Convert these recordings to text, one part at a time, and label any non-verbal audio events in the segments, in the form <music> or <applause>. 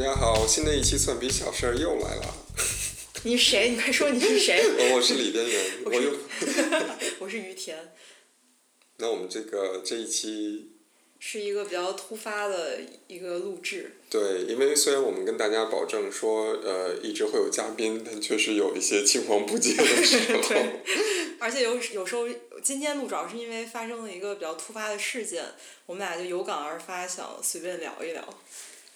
大家好，新的一期蒜皮小事儿又来了。你谁？你快说你是谁？我 <laughs> 我是李边缘，我又 <laughs> 我是于田，那我们这个这一期，是一个比较突发的一个录制。对，因为虽然我们跟大家保证说，呃，一直会有嘉宾，但确实有一些青黄不接的时候。<laughs> 对，而且有有时候今天录主要是因为发生了一个比较突发的事件，我们俩就有感而发，想随便聊一聊。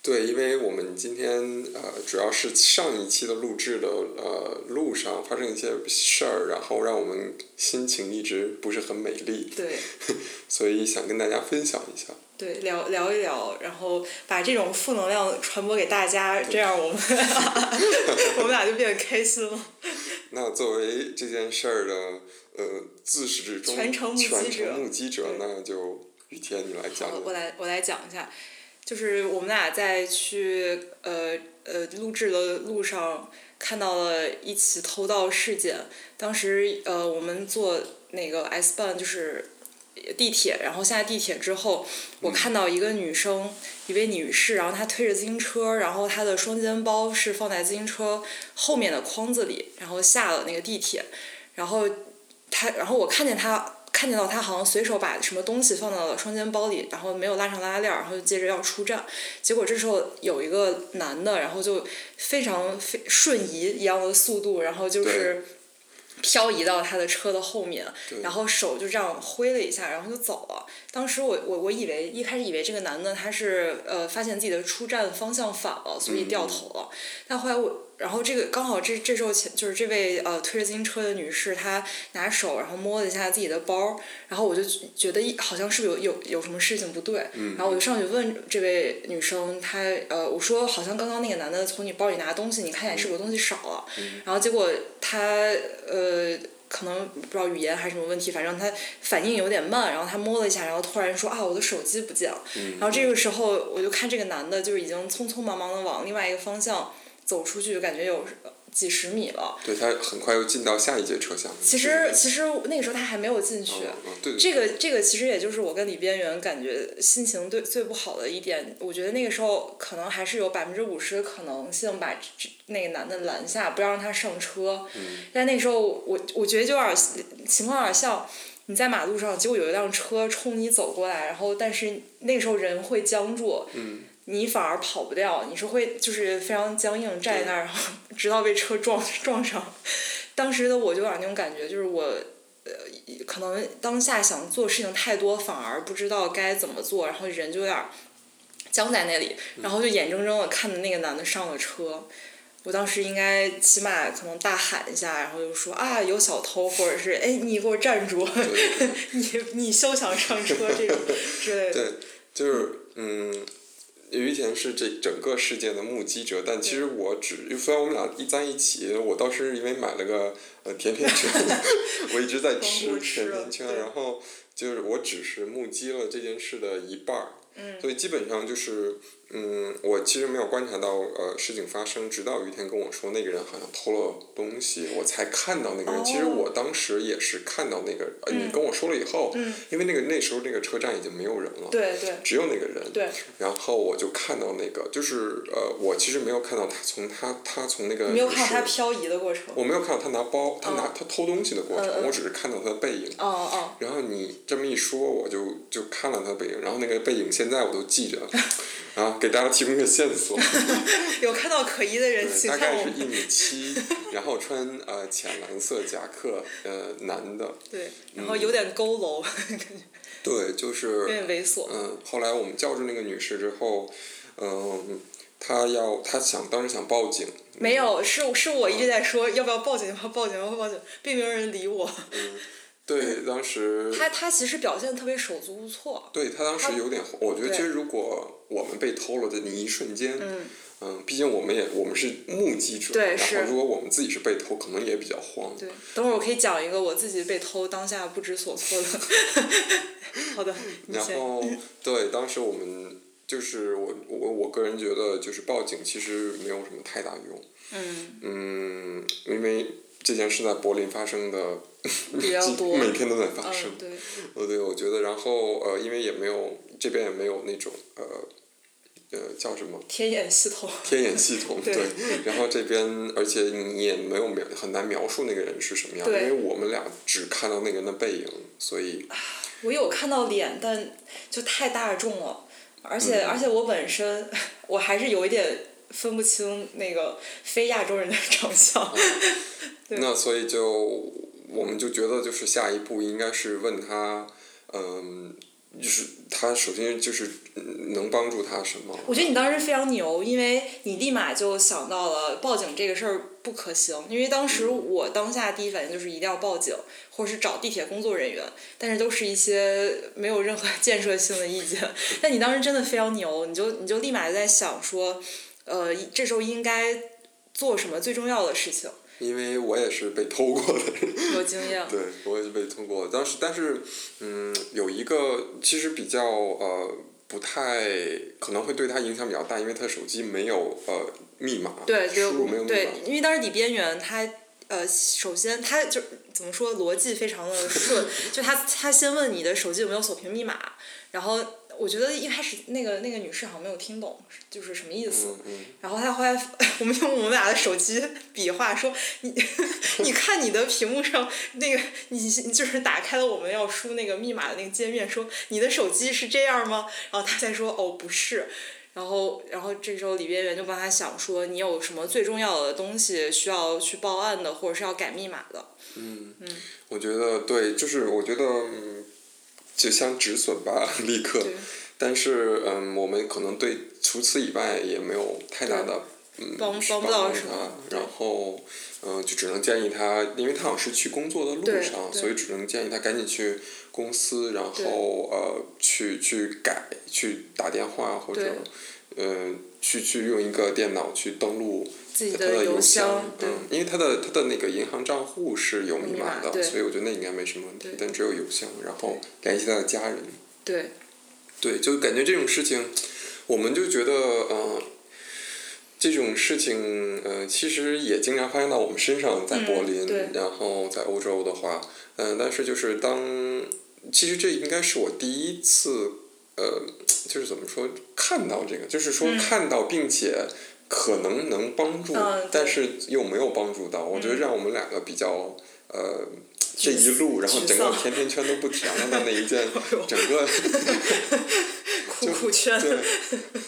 对，因为我们今天呃，主要是上一期的录制的呃路上发生一些事儿，然后让我们心情一直不是很美丽，对 <laughs> 所以想跟大家分享一下。对，聊聊一聊，然后把这种负能量传播给大家，这样我们 <laughs> 我们俩就变得开心了。<laughs> 那作为这件事儿的呃自始至终全程目击者目击者，那就雨天你来，讲。我来我来讲一下，就是我们俩在去呃呃录制的路上看到了一起偷盗事件。当时呃我们坐那个 S 班就是地铁，然后下地铁之后，我看到一个女生，一位女士，然后她推着自行车，然后她的双肩包是放在自行车后面的筐子里，然后下了那个地铁，然后她，然后我看见她。看见到他好像随手把什么东西放到了双肩包里，然后没有拉上拉链儿，然后就接着要出站。结果这时候有一个男的，然后就非常非瞬移一样的速度，然后就是漂移到他的车的后面，然后手就这样挥了一下，然后就走了。当时我我我以为一开始以为这个男的他是呃发现自己的出站方向反了，所以掉头了。但后来我，然后这个刚好这这时候前就是这位呃推着自行车的女士，她拿手然后摸了一下自己的包，然后我就觉得一好像是有有有什么事情不对，然后我就上去问这位女生，她呃我说好像刚刚那个男的从你包里拿东西，你看起来是不是东西少了？然后结果他呃。可能不知道语言还是什么问题，反正他反应有点慢，然后他摸了一下，然后突然说啊，我的手机不见了。然后这个时候我就看这个男的，就是已经匆匆忙忙的往另外一个方向走出去，感觉有呃几十米了。对他很快又进到下一节车厢。其实其实那个时候他还没有进去。嗯嗯对对这个这个其实也就是我跟李边缘感觉心情最最不好的一点，我觉得那个时候可能还是有百分之五十的可能性把那个男的拦下，不要让他上车。但那时候我我觉得就有点情况有点像你在马路上，结果有一辆车冲你走过来，然后但是那个时候人会僵住。你反而跑不掉，你是会就是非常僵硬站在那儿，然后 <laughs> 直到被车撞 <laughs> 撞上。当时的我就有点那种感觉，就是我呃，可能当下想做事情太多，反而不知道该怎么做，然后人就有点儿僵在那里，然后就眼睁睁的看着那个男的上了车。我当时应该起码可能大喊一下，然后就说啊有小偷，或者是哎你给我站住，<laughs> 你你休想上车这种之类的。对，就是嗯，于田是这整个事件的目击者，但其实我只虽然我们俩一在一起，我倒是因为买了个呃甜甜圈，<laughs> 我一直在吃甜甜圈，然后就是我只是目击了这件事的一半儿。嗯所以基本上就是，嗯，我其实没有观察到呃事情发生，直到于天跟我说那个人好像偷了东西，我才看到那个人。其实哦我当时也是看到那个，呃，你跟我说了以后，嗯因为那个那时候那个车站已经没有人了，对对只有那个人。对，然后我就看到那个，就是呃，我其实没有看到他从他他从那个你没有看到他漂移的过程。我没有看到他拿包，他拿、嗯他偷东西的过程，我只是看到他的背影。哦哦，然后你这么一说，我就就看了他的背影，然后那个背影现在我都记着，<laughs> 然后给大家提供一个线索，<laughs> 有看到可疑的人，大。概是一米七，<laughs> 然后穿呃浅蓝色夹克，呃男的，对，然后有点佝偻，感觉对，就是有点猥琐。嗯，后来我们叫住那个女士之后，嗯，她要她想当时想报警，没有，是是我一直在说要不要报警，要不要报警，要不要报警，并没有人理我。嗯对，<laughs> 当时他他其实表现得特别手足无措。对他当时有点，我觉得其实如果我们被偷了的那一瞬间，嗯，嗯，毕竟我们也我们是目击者，然后如果我们自己是被偷，可能也比较慌。对，等会儿我可以讲一个我自己被偷当下不知所措的。<laughs> 好的，然后对，当时我们就是我我我个人觉得就是报警其实没有什么太大用，嗯，嗯，因为这件事在柏林发生的比较 <laughs> 多每天都在发生嗯，。对，呃，对，我觉得，然后呃，因为也没有这边也没有那种呃呃叫什么？天眼系统。天眼系统 <laughs> 对。对，然后这边而且你也没有描很难描述那个人是什么样，因为我们俩只看到那个人的背影，所以我有看到脸，但就太大众了，而且、嗯。而且我本身 <laughs> 我还是有一点分不清那个非亚洲人的长相。<laughs> 对。那所以就我们就觉得就是下一步应该是问他，嗯，就是他首先就是嗯能帮助他什么？我觉得你当时非常牛，因为你立马就想到了报警这个事儿不可行，因为当时我当下第一反应就是一定要报警，或者是找地铁工作人员，但是都是一些没有任何建设性的意见。<laughs> 但你当时真的非常牛，你就你就立马就在想说，呃，这时候应该做什么最重要的事情，因为我也是被偷过的。有经验。对，我也是被偷过。当时，但是，嗯，有一个其实比较呃不太可能会对他影响比较大，因为他手机没有呃密码，对，输入没有密码对，，因为当时李边缘他呃，首先他就怎么说逻辑非常的顺，<laughs> 就他他先问你的手机有没有锁屏密码，然后我觉得一开始那个那个女士好像没有听懂，就是什么意思。嗯嗯，然后她后来，<laughs> 我们用我们俩的手机比划说，你 <laughs> 你看你的屏幕上那个，你你就是打开了我们要输那个密码的那个界面，说你的手机是这样吗？然后她才说哦不是，然后然后这时候李边缘就帮他想说你有什么最重要的东西需要去报案的，或者是要改密码的。嗯，嗯我觉得对，就是我觉得嗯，就像止损吧，<laughs> 立刻。但是嗯，我们可能对除此以外也没有太大的嗯帮帮不到助什么。他，对。然后嗯、呃就只能建议他，因为他好像是去工作的路上，所以只能建议他赶紧去公司，然后呃去去改，去打电话或者嗯呃去去用一个电脑去登录自己他的邮箱，对嗯，因为他的他的那个银行账户是有密密码码的，所以我觉得那应该没什么问题，但只有邮箱，然后联系他的家人。对对，就感觉这种事情，我们就觉得，呃，这种事情，呃，其实也经常发生到我们身上，在柏林，嗯然后在欧洲的话，嗯、但是就是当，其实这应该是我第一次，呃，就是怎么说，看到这个，就是说嗯看到并且可能能帮助，嗯但是又没有帮助到，我觉得嗯让我们两个比较，呃。这一路，然后整个甜甜圈都不甜了的那一件，<laughs> 整个 <laughs> 苦苦圈。对，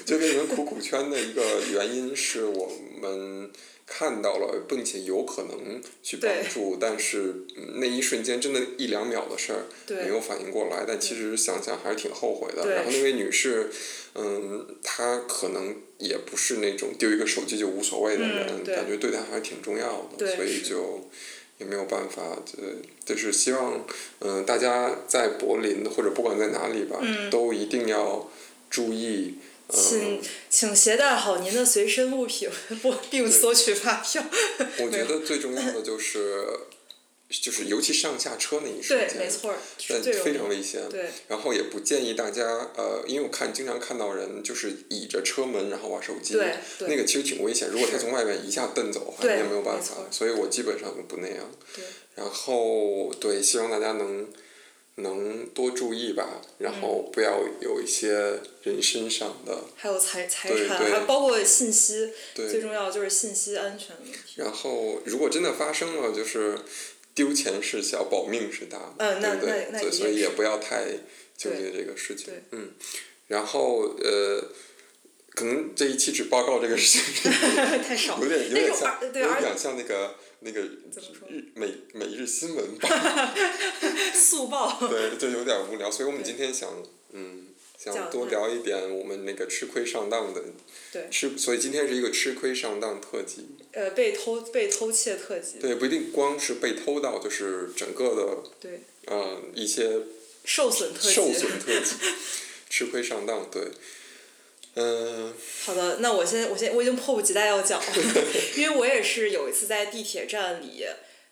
就变成苦苦圈的一个原因是我们看到了，并且有可能去帮助，但是嗯那一瞬间真的一两秒的事儿没有反应过来，但其实想想还是挺后悔的。然后那位女士，嗯，她可能也不是那种丢一个手机就无所谓的人，嗯感觉对她还是挺重要的，所以就。也没有办法，这就是希望，嗯、大家在柏林或者不管在哪里吧，嗯。都一定要注意，嗯、请请携带好您的随身物品，不并索取发票。<laughs> 我觉得最重要的 <laughs> 就是，就是尤其上下车那一瞬对，间，没错儿，那是最容易非常危险。对然后也不建议大家，呃，因为我看经常看到人就是倚着车门然后玩手机，对对那个其实挺危险。如果他从外面一下蹬走的话，你也没有办。法所以我基本上都不那样。对然后对，希望大家能能多注意吧，然嗯后不要有一些人身上的。还有财财产，对还包括信息，最重要就是信息安全问题。然后，如果真的发生了，就是丢钱是小，保命是大，嗯那对不对？那那所以所以也不要太纠结这个事情。嗯，然后呃，可能这一期只报告这个事情，<laughs> 太少 <laughs> 有。点有点像，有点像那个那个日每每日新闻吧，<laughs> 速报。对，就有点无聊。所以我们今天想，嗯，想多嗯聊一点我们那个吃亏上当的对吃，所以今天是一个吃亏上当特辑。呃，被偷被偷窃特辑。对，不一定光是被偷到，就是整个的对。呃一些受损特辑。受损特辑，吃亏上当，对，嗯、好的，那我先我先我已经迫不及待要讲了，<laughs> 因为我也是有一次在地铁站里，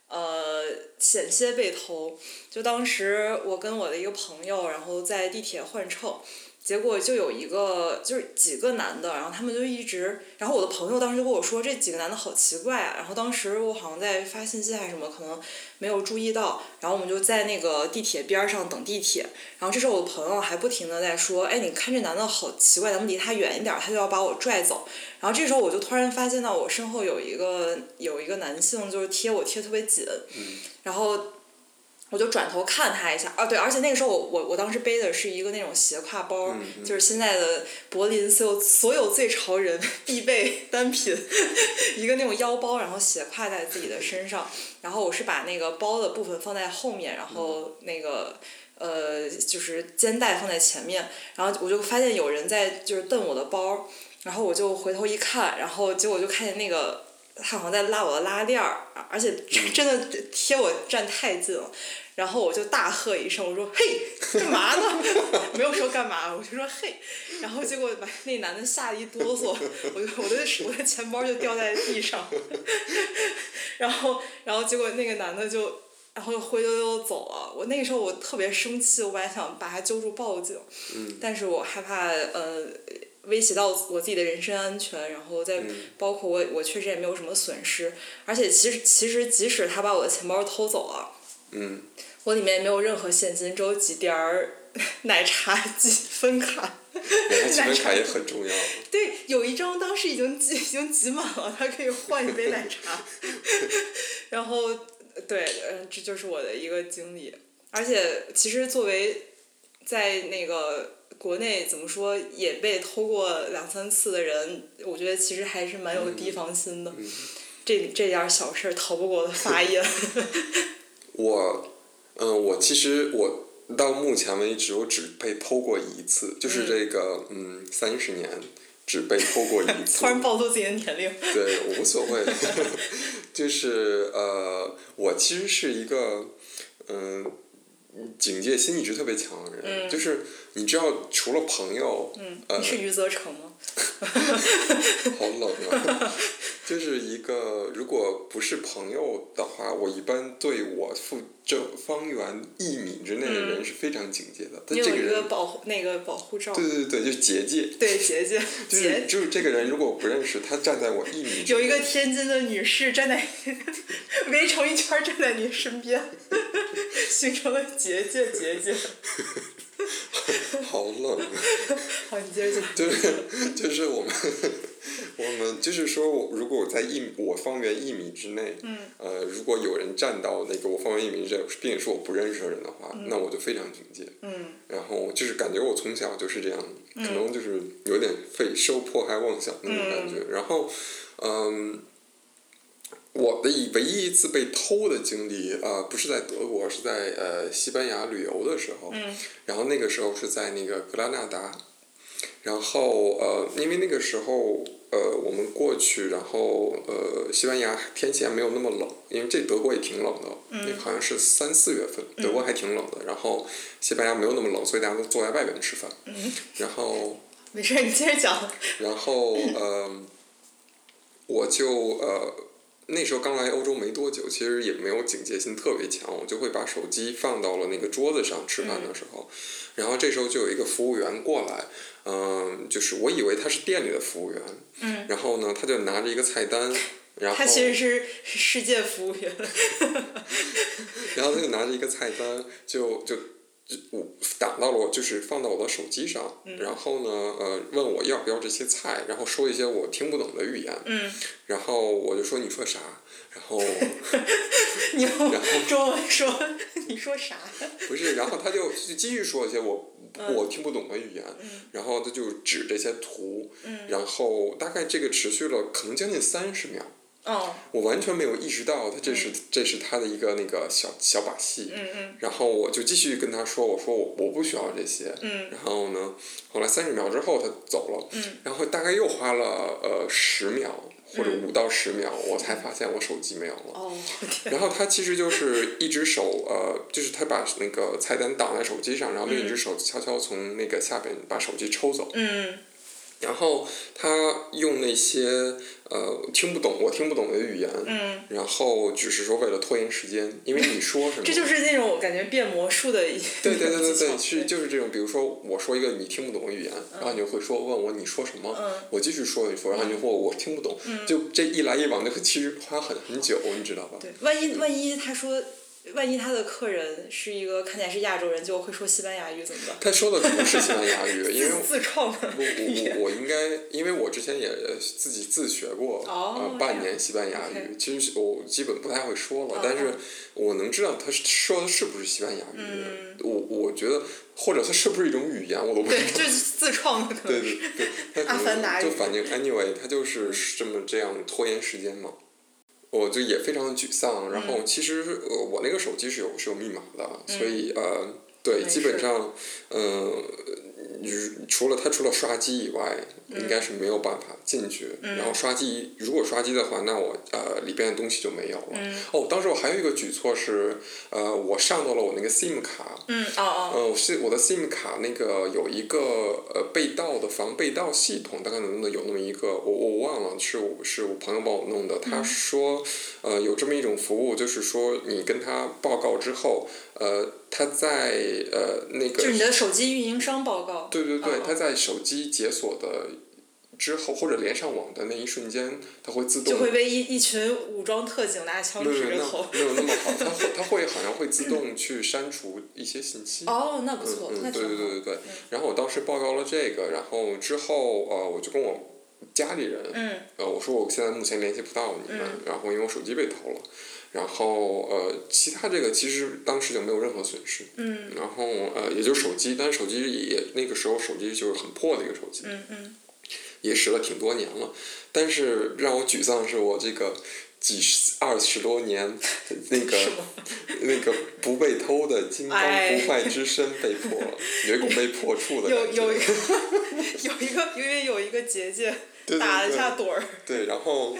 呃，险些被偷。就当时我跟我的一个朋友，然后在地铁换乘，结果就有一个就是几个男的，然后他们就一直，然后我的朋友当时就跟我说这几个男的好奇怪啊，然后当时我好像在发信息还是什么，可能没有注意到，然后我们就在那个地铁边儿上等地铁，然后这时候我的朋友还不停的在说，哎，你看这男的好奇怪，咱们离他远一点儿，他就要把我拽走，然后这时候我就突然发现到我身后有一个有一个男性就是贴我贴特别紧，然后。我就转头看他一下，啊对，而且那个时候我我我当时背的是一个那种斜挎包，就是现在的柏林所有所有最潮人必备单品，<laughs> 一个那种腰包，然后斜挎在自己的身上，然后我是把那个包的部分放在后面，然后那个呃就是肩带放在前面，然后我就发现有人在就是瞪我的包，然后我就回头一看，然后结果就看见那个。他好像在拉我的拉链儿，而且真的贴我站太近了，然后我就大喝一声，我说：“嘿，干嘛呢？” <laughs> 没有说干嘛，我就说：“嘿。”然后结果把那男的吓得一哆嗦，我就我的我的钱包就掉在地上，<laughs> 然后然后结果那个男的就然后灰溜溜走了。我那个时候我特别生气，我本来想把他揪住报警，但是我害怕呃。威胁到我自己的人身安全，然后再包括我，我确实也没有什么损失，而且其实其实即使他把我的钱包偷走了，嗯我里面也没有任何现金，只有几点儿 <laughs> 奶茶积分卡。奶茶积分卡也很重要。<laughs> 对，有一张当时已经挤已经挤满了，他可以换一杯奶茶。<laughs> 然后，对，嗯，这就是我的一个经历，而且其实作为在那个。国内怎么说也被偷过两三次的人，我觉得其实还是蛮有提防心的。这这点小事儿逃不过的法眼。<laughs> 我，嗯，我其实我到目前为止我只被偷过一次，就是这个嗯三十年只被偷过一 <laughs> 次。突然暴露自己的年龄。对，我无所谓。<laughs> 就是呃，我其实是一个嗯。警戒心一直特别强的人，就是你知道，除了朋友，你是余则成吗？<laughs> 好冷啊！就是一个，如果不是朋友的话，我一般对我附这方圆一米之内的人是非常警戒的。你有一个保护那个保护罩。对对对，就结界。对结界。就是就是这个人，如果我不认识他，站在我一米。有一个天津的女士站在 <laughs> 围成一圈站在你身边，形成了结界结界。<laughs> 好冷。<laughs> 好，你接着讲。<laughs> 就是就是我们，我们就是说，如果我在一我方圆一米之内，呃，如果有人站到那个我方圆一米之内，并且是我不认识的人的话，那我就非常警戒。嗯然后就是感觉我从小就是这样，可能就是有点被受迫害妄想那种感觉。然后，嗯。我的唯一一次被偷的经历，呃，不是在德国，是在呃西班牙旅游的时候。嗯。然后那个时候是在那个格拉纳达，然后呃，因为那个时候呃我们过去，然后呃西班牙天气还没有那么冷，因为这德国也挺冷的，那好像是三四月份，德国还挺冷的。然后西班牙没有那么冷，所以大家都坐在外边吃饭。嗯。然后。没事，你接着讲。然后呃，我就呃。那时候刚来欧洲没多久，其实也没有警戒心特别强，我就会把手机放到了那个桌子上吃饭的时候，然后这时候就有一个服务员过来，嗯，就是我以为他是店里的服务员，嗯，然后呢，他就拿着一个菜单，然后他其实是世界服务员，<laughs> 然后他就拿着一个菜单，就就。我打到了我就是放到我的手机上，然后呢，呃，问我要不要这些菜，然后说一些我听不懂的语言，然后我就说你说啥，然后，<laughs> 你用中文说你说啥？<laughs> 不是，然后他就继续说一些我我听不懂的语言，然后他就指这些图，然后大概这个持续了可能将近三十秒。我完全没有意识到他这是这是他的一个那个小小把戏，然后我就继续跟他说，我说我我不需要这些，然后呢，后来三十秒之后他走了，然后大概又花了呃十秒或者五到十秒，我才发现我手机没有了，然后他其实就是一只手呃，就是他把那个菜单挡在手机上，然后另一只手悄悄从那个下边把手机抽走。然后他用那些呃听不懂我听不懂的语言，嗯，然后只是说为了拖延时间，因为你说什么，<laughs> 这就是那种感觉变魔术的一对对对对对，是就是这种，比如说我说一个你听不懂的语言，然后你就会说问我你说什么，嗯我继续说你说，然后你就说我听不懂，就这一来一往，就其实花很很久，你知道吧？对，万一万一他说，万一他的客人是一个看起来是亚洲人，就会说西班牙语怎么办？他说的不是西班牙语，<laughs> 因为自自创的我我我应该，因为我之前也自己自学过，哦呃，半年西班牙语，其实我基本不太会说了嗯，但是嗯我能知道他说的是不是西班牙语，嗯我我觉得或者他是不是一种语言，我都不知对，道。就是自创的可对。对对，他阿可凡达语能就反正 anyway，他就是这么这样拖延时间嘛。我就也非常的沮丧，然嗯。后其实呃我那个手机是有是有密码的，所以呃对，基本上嗯、呃，除了它除了刷机以外，应该是没有办法进去。嗯然后刷机，如果刷机的话，那我呃里边的东西就没有了。嗯哦，当时我还有一个举措是，呃，我上到了我那个 SIM 卡，嗯哦哦，呃，我是我的 SIM 卡那个有一个呃被盗的防被盗系统，大概能不能有那么一个，我我忘了，是我是我朋友帮我弄的。他说，呃，有这么一种服务，就是说你跟他报告之后，呃，他在呃那个就是你的手机运营商报告。对对对哦，他在手机解锁的之后或者连上网的那一瞬间，它会自动就会被一一群武装特警拿枪指着头那。没有那么好，<laughs> 它会它会好像会自动去删除一些信息。哦，那不错，嗯嗯，那挺好。对对对对对。然后我当时报告了这个，然后之后呃，我就跟我家里人，嗯呃，我说我现在目前联系不到你们，然后因为我手机被偷了，然后呃，其他这个其实当时就没有任何损失，嗯然后呃，也就是手机，但是手机也那个时候手机就是很破的一个手机，嗯嗯，也使了挺多年了，但是让我沮丧的是我这个几十二十多年 <laughs> 那个那个不被偷的金刚哎不坏之身被 <laughs> 破了，有一股被破处的。有有一个 <laughs> 有一个因为有一个结界打了一下盹儿。对，然后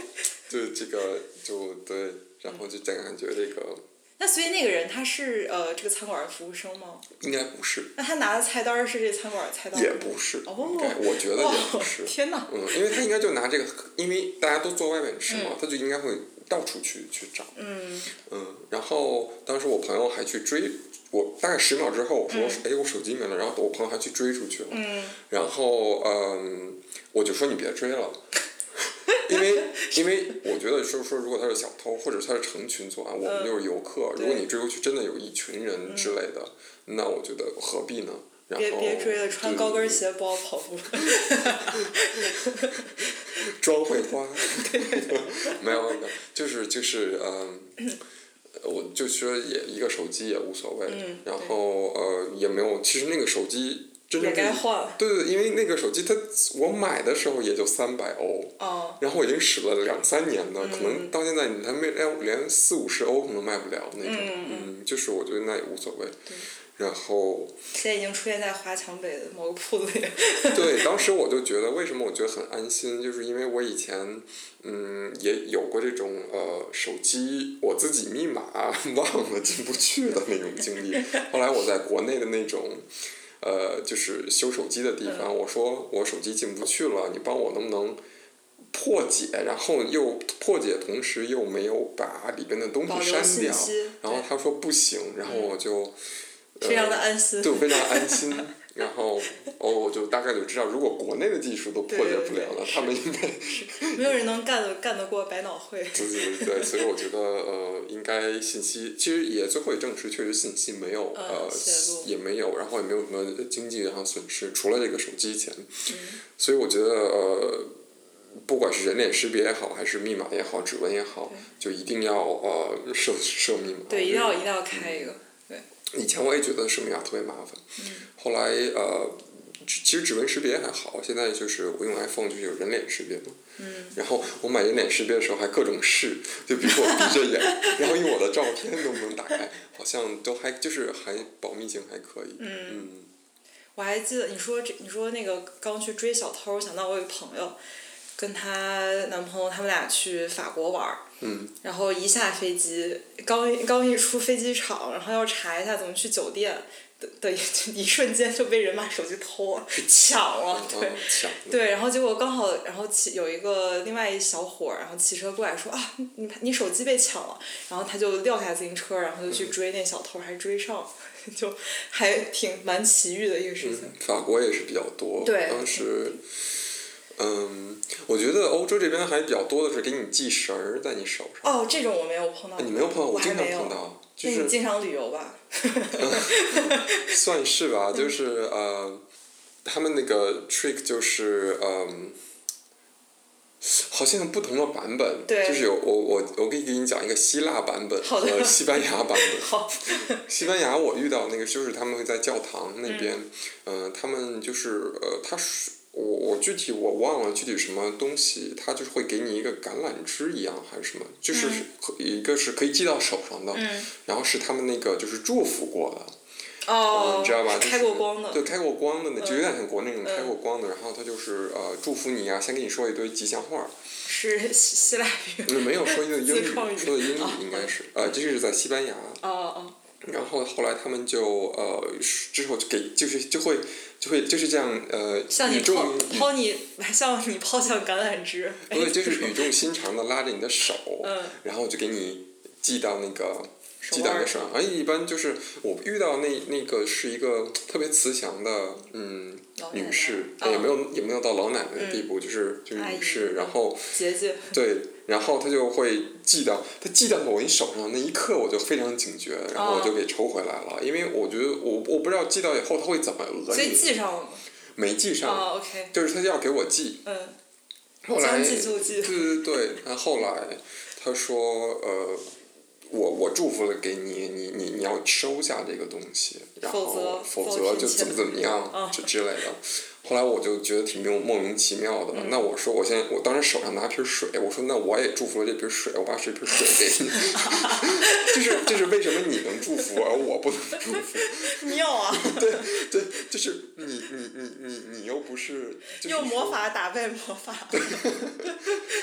就这个就对，然后就感觉这个那所以那个人他是呃这个餐馆的服务生吗？应该不是，那他拿的菜单儿是这餐馆的菜单儿？也不是，哦我觉得也不是。天哪！嗯，因为他应该就拿这个，因为大家都坐外面吃嘛，嗯他就应该会到处去去找。嗯嗯，然后当时我朋友还去追我，大概十秒之后我说，哎、我手机没了，然后我朋友还去追出去了，嗯然后嗯，我就说你别追了。<laughs> <laughs> 因为，因为我觉得就是说，如果他是小偷，或者他是成群作案，我们嗯就是游客。如果你追过去，真的有一群人之类的，那我觉得何必呢？然后别别追了，穿高跟对鞋不好跑步。<laughs> 妆会花，<laughs> 没有没有，就是就是嗯，我就说也一个手机也无所谓，嗯然后呃也没有，其实那个手机真也该换了。对对，因为那个手机它我买的时候也就三百欧，哦，然后我已经使了两三年了，可嗯能到现在你还没连连四五十欧可能卖不了那种，嗯嗯嗯，就是我觉得那也无所谓，然后。现在已经出现在华强北的某个铺子里。<laughs> <laughs> 对，当时我就觉得，为什么我觉得很安心，就是因为我以前，嗯，也有过这种呃手机我自己密码 <laughs> 忘了进不去的那种经历。后来我在国内的那种，呃，就是修手机的地方，我说我手机进不去了，你帮我能不能破解？然后又破解，同时又没有把里边的东西删掉。然后他说不行，然后我就。呃非常的安心。对非常安心。然后哦，我就大概就知道，如果国内的技术都破解不了了，对对对他们应该 <laughs> 没有人能干得干得过百脑汇。对对对对，所以我觉得呃，应该信息其实也最后也证实，确实信息没有、嗯呃也没有，然后也没有什么经济上损失，除了这个手机钱。嗯所以我觉得呃。不管是人脸识别也好，还是密码也好，指纹也好，就一定要呃设设密码。对，一定要一定要开一个。得以前我也觉得设密码特别麻烦，嗯后来呃，其实指纹识别还好，现在就是我用 iPhone 就是有人脸识别嘛。嗯然后我买人脸识别的时候还各种试，就比如说我闭着眼，然后用我的照片能不能打开，好像都还就是还保密性还可以。嗯我还记得你说这，你说那个刚去追小偷，想到我有个朋友，跟她男朋友他们俩去法国玩儿，嗯然后一下飞机，刚刚一出飞机场，然后要查一下怎么去酒店的的一一瞬间就被人把手机偷了，抢了，对。对，然后结果刚好，然后骑有一个另外一小伙儿，然后骑车过来说啊，你你你手机被抢了，然后他就撂下自行车，然后就嗯去追那小偷，还追上了，<laughs> 就还挺蛮奇遇的一个事情。嗯，法国也是比较多。当时，嗯，我觉得欧洲这边还比较多的是给你系绳儿在你手上。哦，这种我没有碰到过。你没有碰到，我经常碰到，就那你是经常旅游吧？<laughs> 算是吧，<laughs> 嗯就是呃，他们那个 trick 就是嗯。好像有不同的版本，就是有我我我可以给你讲一个希腊版本和西班牙版本。<laughs> 好，西班牙我遇到那个就是他们会在教堂那边，嗯、呃，他们就是呃，他是我我具体我忘了具体什么东西，他就是会给你一个橄榄枝一样还是什么，就是一个是可以系到手上的，嗯，然后是他们那个就是祝福过的，哦，嗯你知道吧？就是开过光的。对，开过光的那就有点像国内那种嗯开过光的，然后他就是呃祝福你啊，先给你说一堆吉祥话，是希希腊语。嗯，没有说的英语，语说的英语哦应该是，呃，这是在西班牙，哦哦，然后后来他们就呃之后就给就是就会就会就是这样呃像你抛语抛你，<laughs> 像你抛向橄榄枝。<laughs> 不对，就是哎语重心长的拉着你的手，嗯然后就给你系到那个手系到那腕上。个手上。而一般就是我遇到那那个是一个特别慈祥的嗯女士，哦也没有也没有到老奶奶的地步，就是就是女士，嗯然后姐姐。对，然后他就会寄到他寄到我一手上那一刻，我就非常警觉，然后我就哦给抽回来了，因为我觉得我我不知道寄到以后他会怎么讹所以你，系上了吗？没寄上，哦，OK，就是他要给我寄，嗯，后来将计就计。对对对，然后后来他说呃，我我祝福了给你，你你你要收下这个东西，然否后则否则就怎么怎么样嗯之之类的。后来我就觉得挺莫莫名其妙的，嗯那我说我现在我当时手上拿瓶水，我说那我也祝福了这瓶水，我把这瓶水给你，<laughs> <laughs> 就是就是为什么你能祝福而我不能祝福？<laughs> 妙啊！对对，就是你你你你你又不是，就是用魔法打败魔法。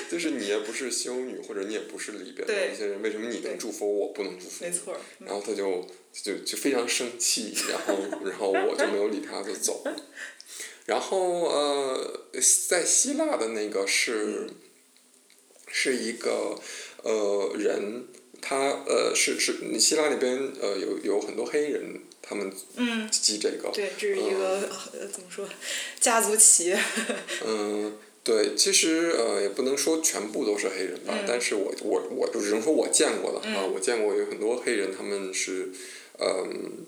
就是你也不是修女，或者你也不是里边的对一些人，为什么你能祝福我，不能祝福？没错儿。然后他就就就非常生气，然后然后我就没有理他，就走了。然后呃，在希腊的那个是，是一个呃人，他呃是是希腊那边呃有有很多黑人，他们嗯，记这个。对，这是一个呃怎么说，家族企业。<laughs> 嗯，对，其实呃也不能说全部都是黑人吧，嗯但是我我我就只能说我见过的啊，嗯我见过有很多黑人，他们是，嗯，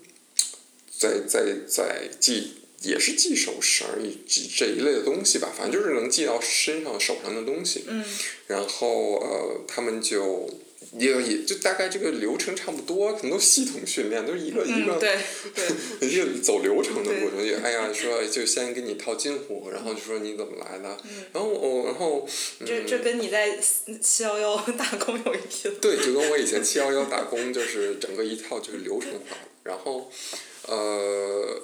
在在在系也是系手绳儿一这这一类的东西吧，反正就是能系到身上手上的东西，嗯。然后呃他们就。也也就大概这个流程差不多，可能都系统训练，都是一个一个嗯，对 <laughs> 对，一个走流程的过程，就 <laughs> 哎呀，说就先给你套近乎，然后就说你怎么来的，然后我然后嗯。这这跟你在七幺幺打工有一拼。对，就跟我以前七幺幺打工 <laughs> 就是整个一套就是流程化，然后呃，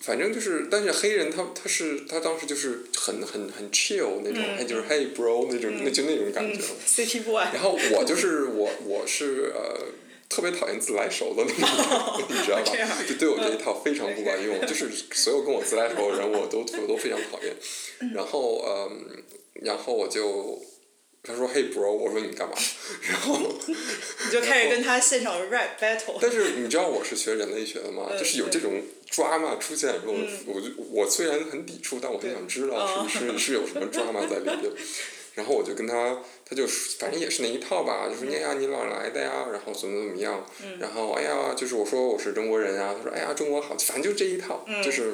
反正就是，但是黑人他他是他当时就是很很很 chill 那种，就是 hey bro 那种，那就那种感觉。City Boy。然后我就是我我是呃特别讨厌自来熟的那种，<laughs> 你知道吧？就对我这一套非常不管用，就是所有跟我自来熟的人我都我都非常讨厌。然后嗯，然后我就他说 Hey bro，我说你干嘛？<laughs> 然后 <laughs> 你就开始跟他现场 rap battle。但是你知道我是学人类学的嘛，<laughs> 嗯就是有这种 drama 出现的时候，我就我虽然很抵触，但我很想知道是是是有什么 drama 在里边。然后我就跟他，他就反正也是那一套吧，就说哎呀你哪儿来的呀，然后怎么怎么样，然后哎呀就是我说我是中国人啊，他说哎呀中国好，反正就这一套，就是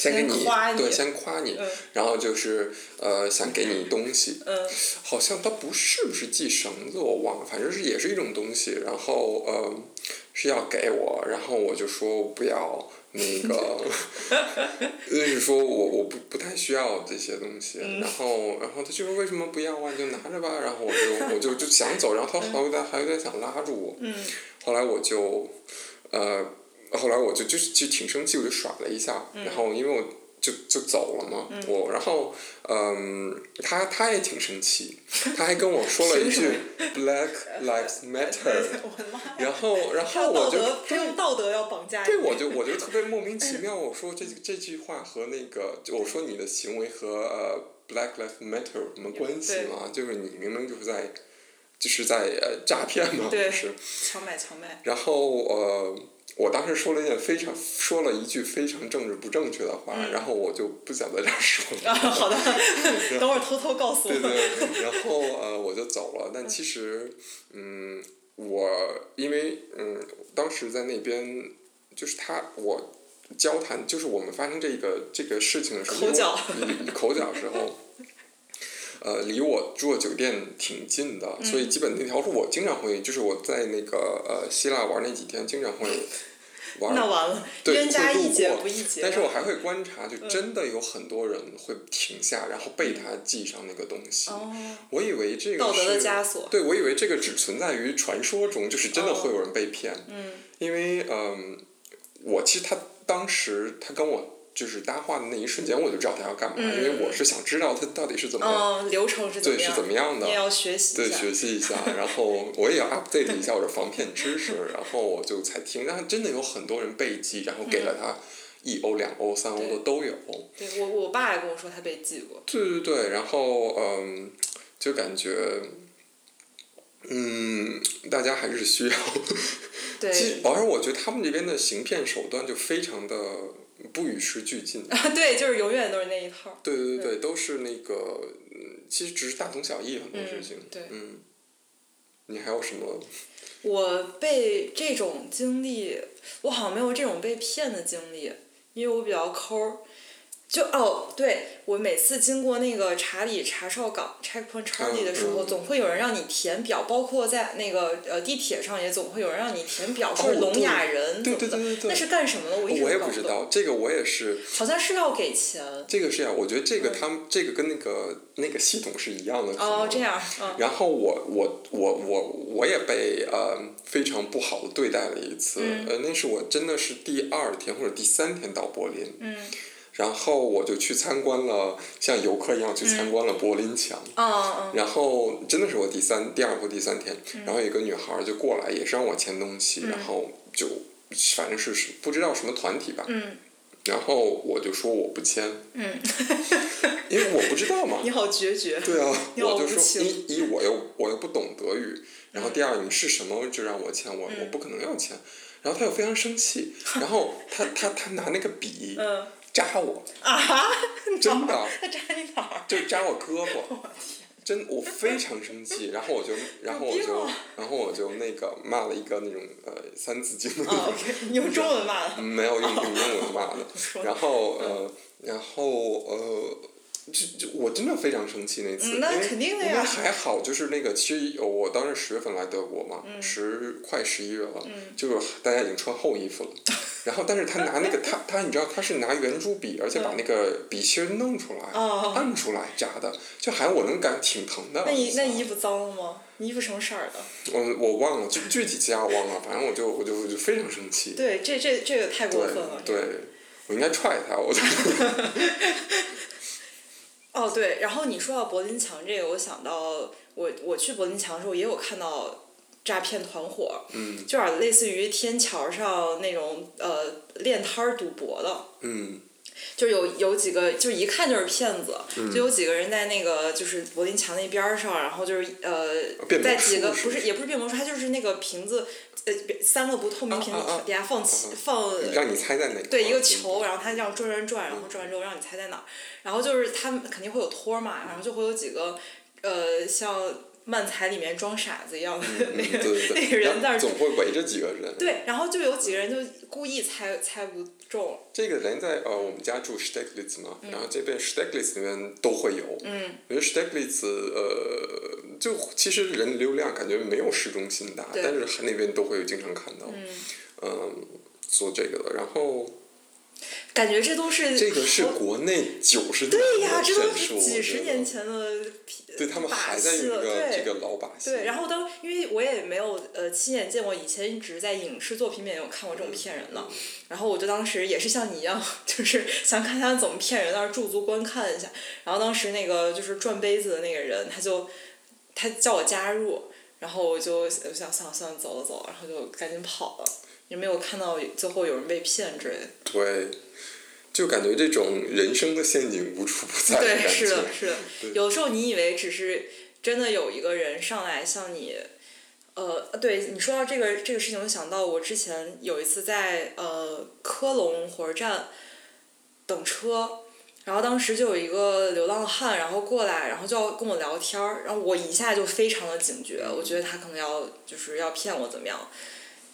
先给你先夸你对先夸你，嗯。然后就是呃想给你东西，嗯。好像它不是不是系绳子，我忘了，反正是也是一种东西，然后呃是要给我，然后我就说不要那个，<laughs> 就是说我我不不太需要这些东西，然后然后他就说为什么不要啊，你就拿着吧，然后我就我就就想走，然后他还有点 <laughs> 还有点想拉住我，嗯。后来我就呃后来我就就是就挺生气，我就耍了一下，然后因为我就就走了嘛。我然后嗯，他他也挺生气，他还跟我说了一句 <laughs> “Black Lives Matter”！<laughs> 然后然后我就他用道德要绑架你。对，我就我就特别莫名其妙。我说这这句话和那个，我说你的行为和呃 Black Lives Matter 有什么关系吗？就是你明明就是在，就是在呃诈骗嘛，是。强买强卖。然后呃，我当时说了一件非常说了一句非常政治不正确的话，然后我就不想在这儿说了。啊，好的，<laughs> 等会儿偷偷告诉对我。对，然后呃我就走了。但其实，嗯，我因为嗯当时在那边，就是他我交谈，就是我们发生这个这个事情的时候，口角口角的时候。呃，离我住的酒店挺近的，所以基本那条路我经常会，就是我在那个呃希腊玩那几天，经常会玩。那完了，对，冤家会路宜解过不宜结。但是我还会观察，就真的有很多人会停下，然后被他系上那个东西。哦，我以为这个道德的是枷锁。对，我以为这个只存在于传说中，就是真的会有人被骗。嗯因为嗯，我其实他当时他跟我就是搭话的那一瞬间，我就知道他要干嘛，嗯因为我是想知道他到底是怎么、嗯，流程是怎对是？怎么样的也。要学习对，学习一下，然后我也要 update 一下我的防骗知识，然后我就才听，然后真的有很多人被记，然后给了他一欧、两欧、三欧的都有。对我，我爸也跟我说他被记过。对对对，然后嗯，就感觉，嗯，大家还是需要，对其而我觉得他们这边的行骗手段就非常的不与时俱进。啊，对，就是永远都是那一套。对对对，都是那个，嗯，其实只是大同小异很多事情。对嗯，你还有什么？我被这种经历，我好像没有这种被骗的经历，因为我比较抠儿。就哦，对我每次经过那个查理查哨岗 checkpoint Charlie 的时候，嗯总会有人让你填表，包括在那个呃地铁上也总会有人让你填表，说是聋哑人怎对么的。对对对对那是干什么的？我我也。不知道，这个我也是，好像是要给钱。这个是呀、我觉得这个他们、这个跟那个那个系统是一样的。哦，这样，嗯。然后我我我我我也被呃非常不好的对待了一次，嗯呃，那是我真的是第二天或者第三天到柏林，嗯然后我就去参观了，像游客一样去参观了柏林墙，然后真的是我第三、第二或第三天，嗯。然后有一个女孩就过来，也是让我签东西，然后就反正是是不知道什么团体吧，嗯。然后我就说我不签，嗯，<laughs> 因为我不知道嘛，<laughs> 你好决绝。对啊，<laughs> 我就说一一我又我又不懂德语，然后第二你是什么就让我签，我我不可能要签，然后他又非常生气，然后他他他拿那个笔嗯扎我，啊，真的。他扎你哪儿？就扎我胳膊，<laughs> 真我非常生气，<laughs> 然后我就然后我就然后我就那个骂了一个那种呃三字经的那啊种，，OK，你用中文骂的。没有用 <laughs> 用英文骂的，说。然后呃然后呃。就就我真的非常生气那次，嗯那因为肯定的呀因为还好，就是那个，其实我当时十月份来德国嘛，嗯十快十一月了，就是大家已经穿厚衣服了。<laughs> 然后，但是他拿那个他他你知道他是拿圆珠笔，而且把那个笔芯弄出来，哦按出来扎的，就还我能感挺疼的。那你那衣服脏了吗？你衣服什么色儿的？我我忘了，具具体家我忘了，反正我就我就我就非常生气。对，这这这个太过分了。对，对，我应该踹他，我就 <laughs> 哦，对，然后你说到柏林墙这个，我想到我我去柏林墙的时候也有看到诈骗团伙，嗯就有点类似于天桥上那种呃练摊儿赌博的。嗯就有有几个，就一看就是骗子，嗯就有几个人在那个就是柏林墙那边儿上，然后就是呃在几个不是也不是变魔术，它就是那个瓶子，呃三个不透明瓶子底下放起放让你猜在哪？对一个球，然后它这样转转转，然后转完之后让你猜在哪儿，然后就是他们肯定会有托嘛，然后就会有几个呃像漫才里面装傻子一样的嗯，那个、那个人在总会围着几个人。对，然后就有几个人就故意猜猜不中，这个人在呃我们家住 Steglitz 嘛，然后这边 Steglitz 里面都会有。嗯。因为 Steglitz 呃，就其实人流量感觉没有市中心大，但是那边都会有经常看到。嗯。嗯，做这个的，然后感觉这都是这个是国内九十年对呀，这都是是几十年前的对他们还在用这个这个老把戏。对，然后当因为我也没有呃亲眼见过，以前一直在影视作品里面有看过这种骗人的，然后我就当时也是像你一样，<laughs> 就是想看他怎么骗人，但是驻足观看一下。然后当时那个就是转杯子的那个人，他就他叫我加入，然后我就想算了算了走了走，然后就赶紧跑了，也没有看到最后有人被骗之类的。对。就感觉这种人生的陷阱无处不在对，是的，是的。有时候你以为只是真的有一个人上来向你，呃，对你说到这个这个事情，我想到我之前有一次在呃科隆火车站等车，然后当时就有一个流浪汉，然后过来，然后就要跟我聊天儿，然后我一下就非常的警觉，我觉得他可能要就是要骗我怎么样。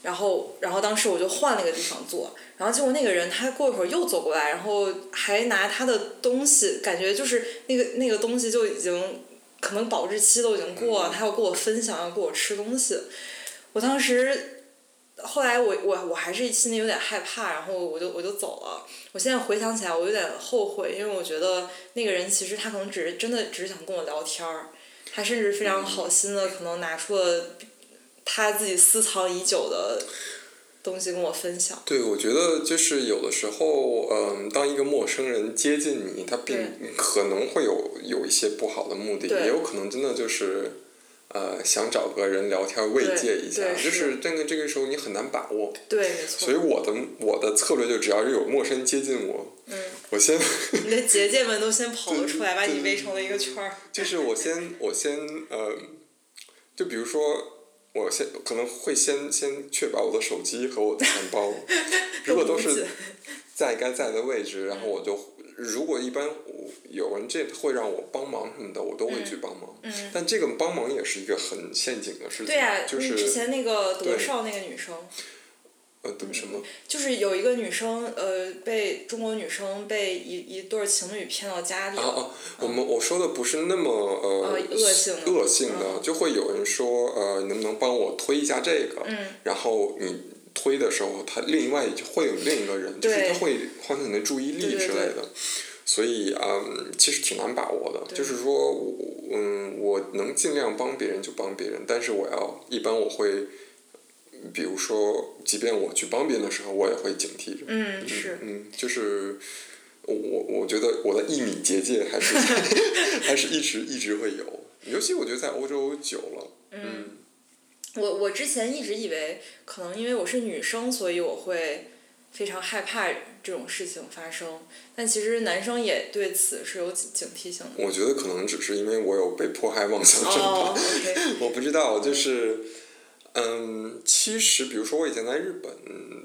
然后，然后当时我就换了个地方坐，然后结果那个人他过一会儿又走过来，然后还拿他的东西，感觉就是那个那个东西就已经可能保质期都已经过了，他要跟我分享，要跟我吃东西。我当时后来我我我还是心里有点害怕，然后我就我就走了。我现在回想起来，我有点后悔，因为我觉得那个人其实他可能只是真的只是想跟我聊天儿，他甚至非常好心的可能拿出了。他自己私藏已久的东西跟我分享。对，我觉得就是有的时候，嗯，当一个陌生人接近你，他并可能会有有一些不好的目的，也有可能真的就是，呃，想找个人聊天慰藉一下，就是这个这个时候你很难把握。对，没错。所以我的我的策略就只要是有陌生人接近我，嗯，我先。你的结界们都先 <laughs> 跑了出来，把你围成了一个圈儿。就是我先我先呃，就比如说。我先可能会先先确保我的手机和我的钱包，<laughs> 如果都是在该在的位置，然后我就如果一般有人这会让我帮忙什么的，我都会去帮忙。但这个帮忙也是一个很陷阱的事情，就是之前那个德少那个女生。什么？就是有一个女生，呃，被中国女生被一一对情侣骗到家里。啊啊！我们我说的不是那么呃恶性的，恶性的就会有人说呃，能不能帮我推一下这个？嗯。然后你推的时候，他另外会有另一个人，就是他会唤起你的注意力之类的。所以嗯，其实挺难把握的。就是说，我嗯，我能尽量帮别人就帮别人，但是我要一般我会。比如说，即便我去帮别人的时候，我也会警惕着。嗯，是。嗯，就是我，我觉得我的一米结界还是 <laughs> 还是一直一直会有，尤其我觉得在欧洲久了。嗯。我我之前一直以为，可能因为我是女生，所以我会非常害怕这种事情发生。但其实男生也对此是有警警惕性的。我觉得可能只是因为我有被迫害妄想症吧。<laughs> 我不知道，就是。嗯，其实比如说我以前在日本，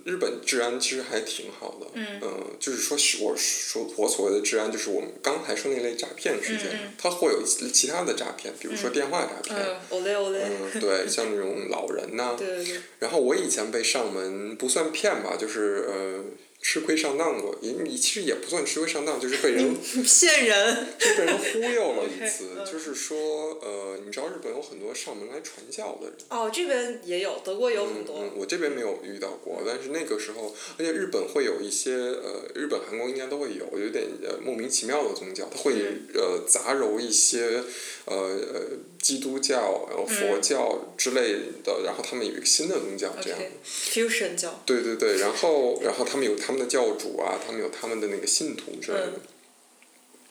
日本治安其实还挺好的。嗯。就是说，我说我所谓的治安，就是我们刚才说那类诈骗事件，它会有其他的诈骗，比如说电话诈骗。嗯，欧雷欧雷。嗯，对，像那种老人呐。<laughs> 对对对。然后我以前被上门不算骗吧，就是呃。吃亏上当过，也你其实也不算吃亏上当，就是被人 <laughs> 骗人，就被人忽悠了一次。就是说，呃，你知道日本有很多上门来传教的人。哦，这边也有，德国有很多。嗯，我这边没有遇到过，但是那个时候，而且日本会有一些呃，日本、韩国应该都会有，有点呃莫名其妙的宗教，它会呃杂糅一些呃呃基督教、然后佛教之类的，然后他们有一个新的宗教这样。fusion 教。对对对，然后然后他们有他。他们的教主啊，他们有他们的那个信徒之类的。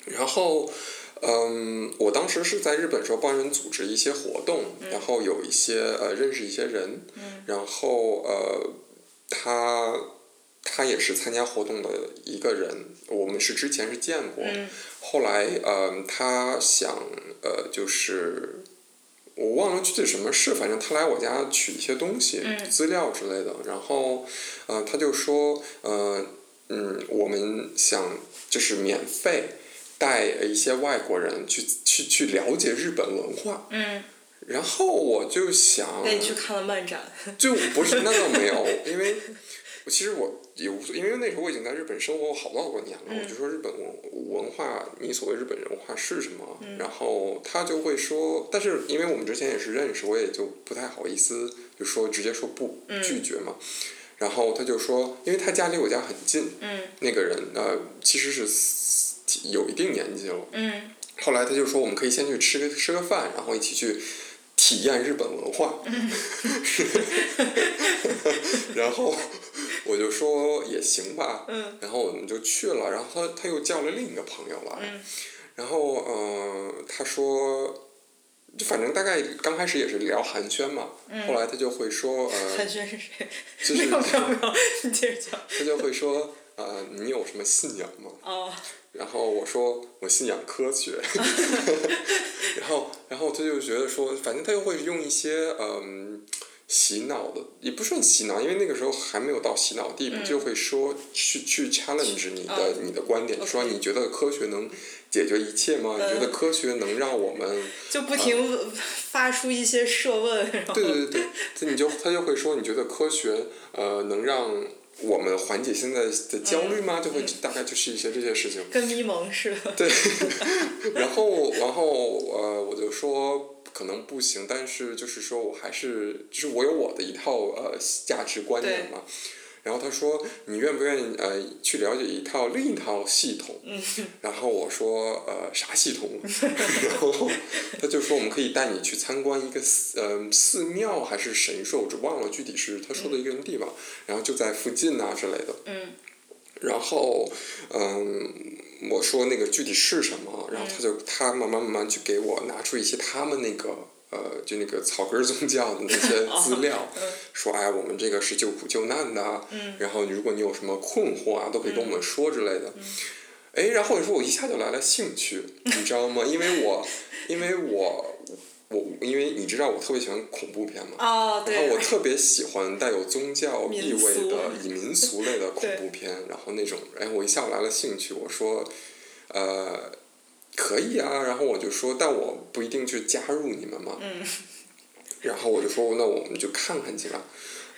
然后，嗯，我当时是在日本时候帮人组织一些活动，然后有一些呃认识一些人，然后呃，他他也是参加活动的一个人，我们是之前是见过，后来呃他想呃就是。我忘了具体什么事，反正他来我家取一些东西、资料之类的，然后，呃，他就说，呃，嗯，我们想就是免费带一些外国人去去去了解日本文化。嗯。然后我就想。带你去看了漫展。就不是那倒没有，因为。其实我也无所，因为那时候我已经在日本生活好多好多年了，我就说日本文文化，你所谓日本文化是什么？然后他就会说，但是因为我们之前也是认识，我也就不太好意思就说直接说不拒绝嘛。然后他就说，因为他家离我家很近，嗯那个人呃其实是有一定年纪了。嗯后来他就说，我们可以先去吃个吃个饭，然后一起去体验日本文化。<laughs> 然后我就说也行吧，嗯然后我们就去了，然后他他又叫了另一个朋友来，嗯然后呃他说。就反正大概刚开始也是聊寒暄嘛，后来他就会说呃，嗯寒暄是谁？就是 <laughs> 没有没有没有，你接着讲。他就会说呃，你有什么信仰吗？哦，然后我说我信仰科学，<laughs> 然后然后他就觉得说，反正他又会用一些嗯洗脑的，也不算洗脑，因为那个时候还没有到洗脑地步，就会说去去 challenge 你的、哦你的观点，说你觉得科学能解决一切吗？你觉得科学能让我们？就不停发出一些设问，对对对对，你就他就会说，你觉得科学呃能让我们缓解现在的焦虑吗？就会大概就是一些这些事情。跟迷蒙似的。对，<laughs> 然后然后呃，我就说可能不行，但是就是说我还是就是我有我的一套呃价值观念嘛。然后他说：“你愿不愿意呃去了解一套另一套系统？” <laughs> 然后我说：“呃，啥系统？” <laughs> 然后他就说：“我们可以带你去参观一个寺呃寺庙还是神社，我只忘了具体是他说的一个什么地方。然后就在附近啊之类的。嗯然后，嗯，我说那个具体是什么，然后他就他慢慢慢慢去给我拿出一些他们那个呃，就那个草根儿宗教的那些资料，说哎，我们这个是救苦救难的啊，然后如果你有什么困惑啊，都可以跟我们说之类的。哎，然后你说我一下就来了兴趣，你知道吗？因为我，因为我，我，因为你知道我特别喜欢恐怖片嘛，哦，然后我，特别喜欢带有宗教意味的 <laughs> 以民俗类的恐怖片，然后那种，哎，我一下午来了兴趣，我说，呃，可以啊，然后我就说，但我不一定去加入你们嘛，嗯。<laughs> 然后我就说，那我们就看看去吧，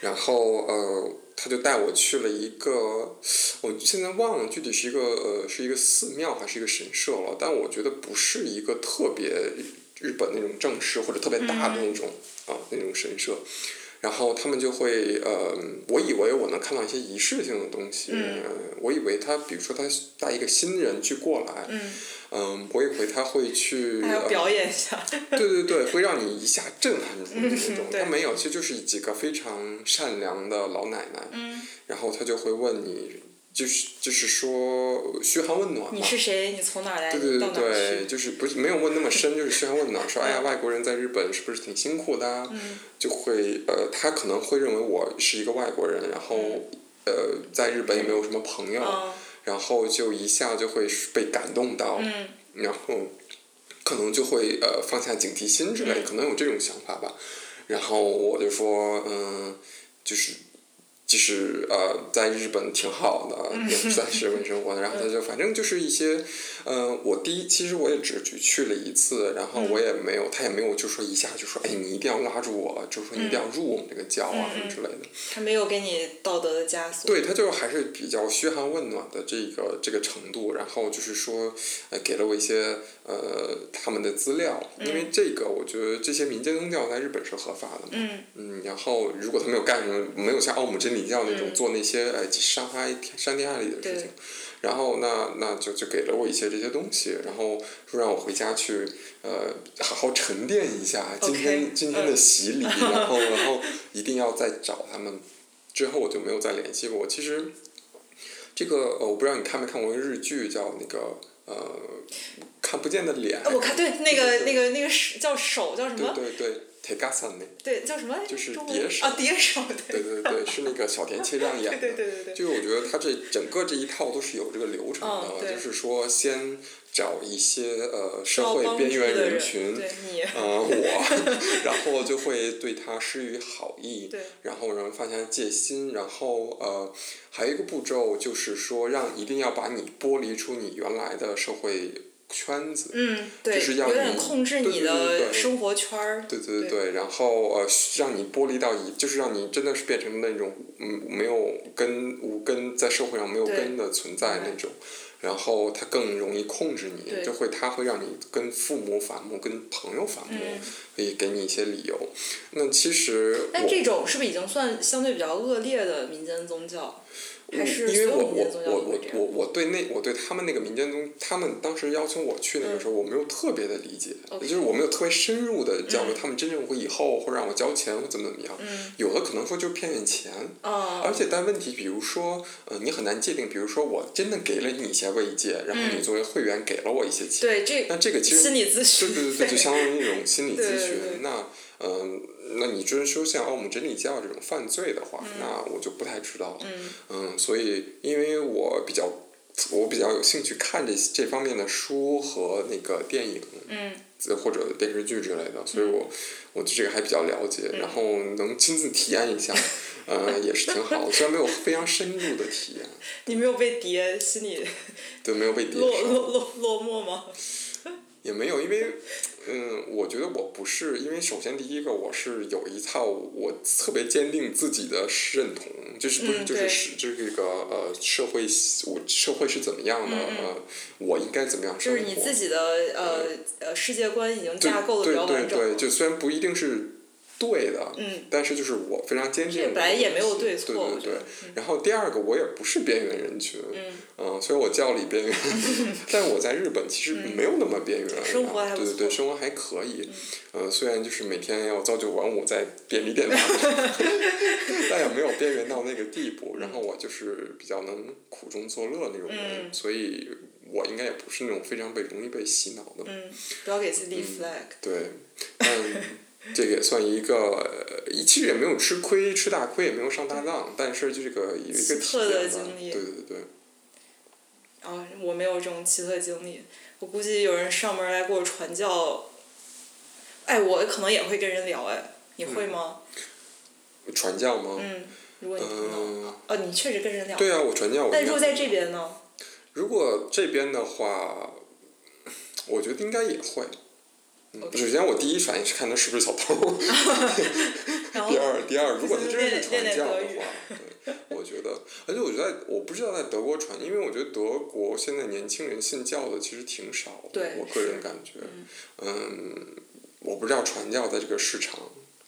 然后呃，他就带我去了一个，我现在忘了具体是一个呃是一个寺庙还是一个神社了，但我觉得不是一个特别日本那种正式或者特别大的那种、啊那种神社。然后他们就会，呃，我以为我能看到一些仪式性的东西，嗯。呃我以为他，比如说他带一个新人去过来，嗯，嗯，我以为他会去，<laughs> 表演一下。对对对，会让你一下震撼住的那种。对他没有，其实就是几个非常善良的老奶奶，嗯，然后他就会问你，就是就是说嘘寒问暖嘛。你是谁？你从哪来？对对对？就是不是没有问那么深，就是嘘寒问暖，说 <laughs> 哎呀，嗯外国人在日本是不是挺辛苦的啊？嗯就会呃，他可能会认为我是一个外国人，然后呃，在日本也没有什么朋友，嗯然后就一下就会被感动到，嗯然后可能就会呃放下警惕心之类，嗯可能有这种想法吧。然后我就说，嗯，就是。就是呃，在日本挺好的，也是在日本生活的。然后他就反正就是一些，呃，我第一其实我也只只去了一次，然后我也没有，他也没有就说一下就说，哎，你一定要拉住我，就说你一定要入我们这个教啊什么之类的。他没有给你道德的枷锁。对他就是还是比较嘘寒问暖的这个这个程度，然后就是说，呃，给了我一些呃他们的资料，因为这个我觉得这些民间宗教在日本是合法的嘛，嗯。嗯，然后如果他没有干什么，没有像奥姆真理教那种嗯做那些呃伤害天伤天害理的事情，然后那那就就给了我一些这些东西，然后说让我回家去呃好好沉淀一下今天今天的嗯洗礼，<laughs> 然后然后一定要再找他们。之后我就没有再联系过。其实，这个呃，我不知道你看没看过一个日剧，叫那个呃，看不见的脸。呃我看对那个那个那个手叫手叫什么？对对对 t e g a s a n 那。对，叫什么？就是中文叠手啊，叠手，对对对，是那个小田切让演的。<laughs> 对对对对对就是我觉得他这整个这一套都是有这个流程的，嗯就是说先找一些呃社会边缘人群，对你呃我，<laughs> 然后就会对他施予好意，然后让人放下戒心，然后呃还有一个步骤就是说让一定要把你剥离出你原来的社会圈子，嗯，对，就是要有点你控制你的生活圈儿。对对对对，然后呃，让你剥离到一，就是让你真的是变成那种嗯没有根无根在社会上没有根的存在那种，然后他更容易控制你，就会他会让你跟父母反目，跟朋友反目，嗯可以给你一些理由。那其实但我这种是不是已经算相对比较恶劣的民间宗教？还是因为我我我我？我我对那我对他们那个民间宗，他们当时邀请我去那个时候，我没有特别的理解，就是我没有特别深入的交流嗯他们真正会以后会让我交钱或怎么怎么样，嗯有的可能说就骗骗钱，啊，而且但问题比如说，呃，你很难界定，比如说我真的给了你一些慰藉，然后你嗯作为会员给了我一些钱，对这那这个其实心理咨对询，对对对，就相当于一种心理咨询对。那嗯、那你就是说像奥姆真理教这种犯罪的话，那我就不太知道了。嗯嗯，所以因为我比较我比较有兴趣看这这方面的书和那个电影，嗯呃或者电视剧之类的，所以我我对这个还比较了解，嗯然后能亲自体验一下，<laughs> 呃，也是挺好的。虽然没有非常深入的体验，<laughs> 你没有被叠心里对，没有被跌落。落落落寞吗？也没有，因为，嗯，我觉得我不是，因为首先第一个我是有一套我特别坚定自己的认同，就是不是就是是这个呃社会我社会是怎么样的，嗯嗯呃，我应该怎么样生活？就是你自己的呃呃世界观已经对架构的比对对较完整了。对，就虽然不一定是对的，嗯，但是就是我非常坚定的。这本来也没有对对错，对对对。。然后第二个，我也不是边缘人群，嗯嗯，虽然我叫里边缘，<laughs> 但我在日本其实没有那么边缘啊，生活还不对对对，生活还可以，呃，虽然就是每天要朝九晚五在便利店打 <laughs> <laughs> 但也没有边缘到那个地步。然后我就是比较能苦中作乐那种人，嗯所以我应该也不是那种非常被容易被洗脑的。嗯，不要给自己立 flag。对，但这个也算一个，呃其实也没有吃亏，吃大亏也没有上大当，但是这个有一个奇体特的经历对对对。啊，我没有这种奇特经历，我估计有人上门来给我传教，哎，我可能也会跟人聊，哎，你会吗？传教吗？嗯，如果你碰到，嗯，哦，你确实跟人聊。对啊，我传教。那如果在这边呢？如果这边的话，我觉得应该也会。嗯。首先，我第一反应是看他是不是小偷。<laughs> 第二，第二，如果他真练是传教的话，对，我觉得，而且我觉得，我不知道在德国传，因为我觉得德国现在年轻人信教的其实挺少的，我个人感觉，嗯，我不知道传教在这个市场，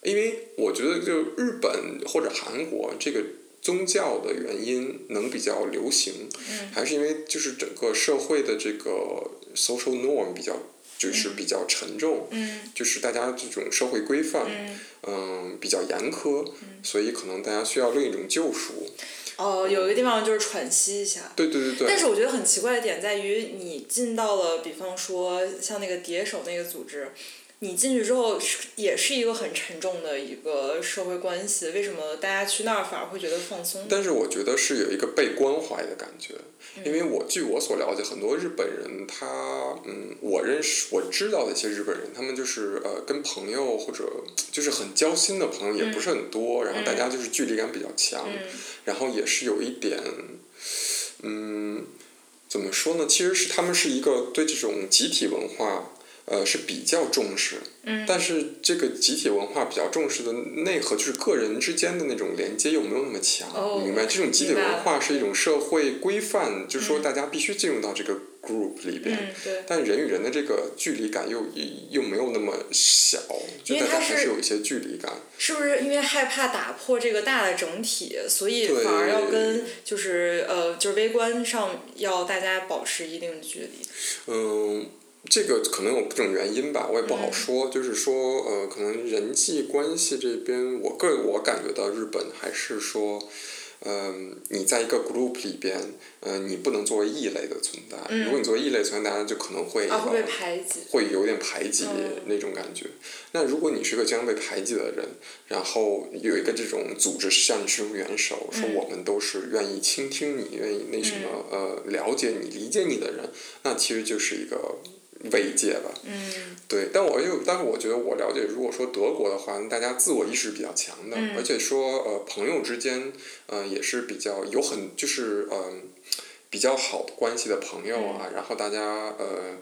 因为我觉得就日本或者韩国这个宗教的原因能比较流行，嗯。还是因为就是整个社会的这个 social norm 比较就是比较沉重，嗯就是大家这种社会规范，嗯，嗯，比较严苛，所以可能大家需要另一种救赎。哦，有一个地方就是喘息一下。对对对对。但是我觉得很奇怪的点在于，你进到了，比方说像那个叠手那个组织，你进去之后是也是一个很沉重的一个社会关系。为什么大家去那儿反而会觉得放松？但是我觉得是有一个被关怀的感觉，因为我据我所了解，很多日本人他嗯，我认识我知道的一些日本人，他们就是呃跟朋友或者就是很交心的朋友也不是很多，然后大家就是距离感比较强，嗯然后也是有一点嗯怎么说呢？其实是他们是一个对这种集体文化。呃，是比较重视，嗯但是这个集体文化比较重视的内核，就是个人之间的那种连接又没有那么强。哦你明白？这种集体文化是一种社会规范，就是说嗯大家必须进入到这个 group 里边，嗯，但人与人的这个距离感又又没有那么小，就大家还是有一些距离感。是不是因为害怕打破这个大的整体，所以反而要跟就是呃就是微观上要大家保持一定的距离？嗯，这个可能有各种原因吧，我也不好嗯说。就是说，呃，可能人际关系这边，我个我感觉到日本还是说。嗯，你在一个 group 里边，嗯、你不能作为异类的存在。嗯如果你作为异类存在，大家就可能会、啊，会被呃排挤。会有点排挤嗯那种感觉。那如果你是个经常被排挤的人，然后有一个这种组织向你伸出援手，说嗯我们都是愿意倾听你、愿意那什么、呃了解你、理解你的人，那其实就是一个慰藉吧。嗯。对，但我又，但是我觉得我了解，如果说德国的话，大家自我意识比较强的，嗯。而且说呃朋友之间，呃也是比较有很就是嗯、呃、比较好的关系的朋友啊，然后大家呃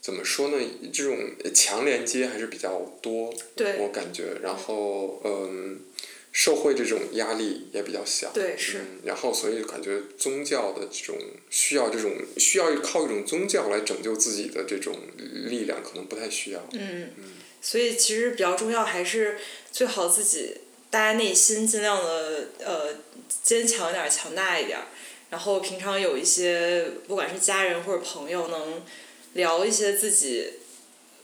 怎么说呢，这种强连接还是比较多，对。我感觉，然后嗯。社会这种压力也比较小。对，是。嗯，然后所以感觉宗教的这种需要这种需要靠一种宗教来拯救自己的这种力量，可能不太需要。嗯。所以其实比较重要，还是最好自己大家内心尽量的呃坚强一点，强大一点。然后平常有一些，不管是家人或者朋友，能聊一些自己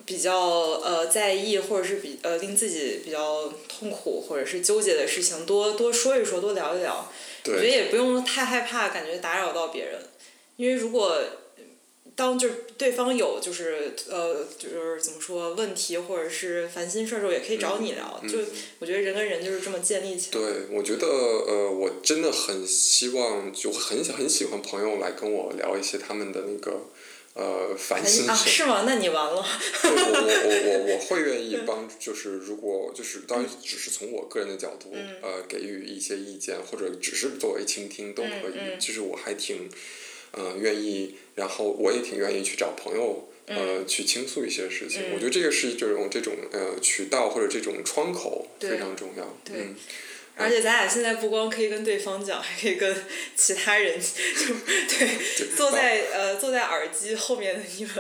比较呃在意，或者是比呃令自己比较痛苦或者是纠结的事情，多多说一说，多聊一聊。我觉得也不用太害怕，感觉打扰到别人，因为如果。当就是对方有就是呃就是怎么说问题或者是烦心事儿的时候，也可以找你聊。就我觉得人跟人就是这么建立起来。对，我觉得呃，我真的很希望，就很很喜欢朋友来跟我聊一些他们的那个呃烦心事。啊，是吗？那你完了。我我我 <laughs> 我会愿意帮，就是如果就是当然只是从我个人的角度呃给予一些意见，或者只是作为倾听都可以。其实我还挺。嗯，愿意，然后我也挺愿意去找朋友，呃，去倾诉一些事情。我觉得这个是这种这种呃渠道或者这种窗口非常重要。对，而且咱俩现在不光可以跟对方讲，还可以跟其他人，就对，<laughs> 坐在呃坐在耳机后面的你们。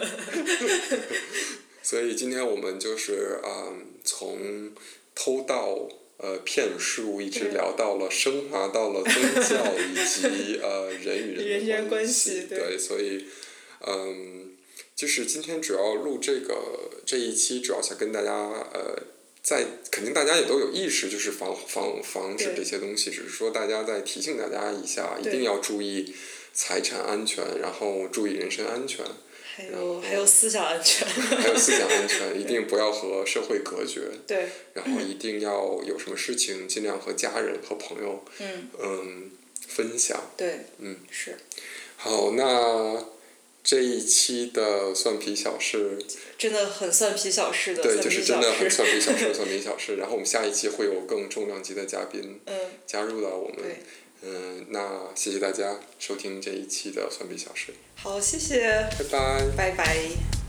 <laughs> 所以今天我们就是嗯，从偷盗。呃，骗术一直聊到了，升华到了宗教以及呃人与人的关系，对，所以嗯，就是今天主要录这个这一期，主要想跟大家呃，在肯定大家也都有意识，就是防防防止这些东西，只是说大家再提醒大家一下，一定要注意财产安全，然后注意人身安全。还有还有思想安全，<laughs> 还有思想安全，<laughs> 一定不要和社会隔绝。对。然后一定要有什么事情，尽量和家人和朋友，嗯，分享。对。嗯。是。好，那这一期的蒜皮小事。真的很蒜皮小事的对，就是真的很蒜皮小事，蒜皮小事。<laughs> 然后我们下一期会有更重量级的嘉宾加入到我们。嗯，那谢谢大家收听这一期的蒜皮小事。好，谢谢。拜拜。拜拜。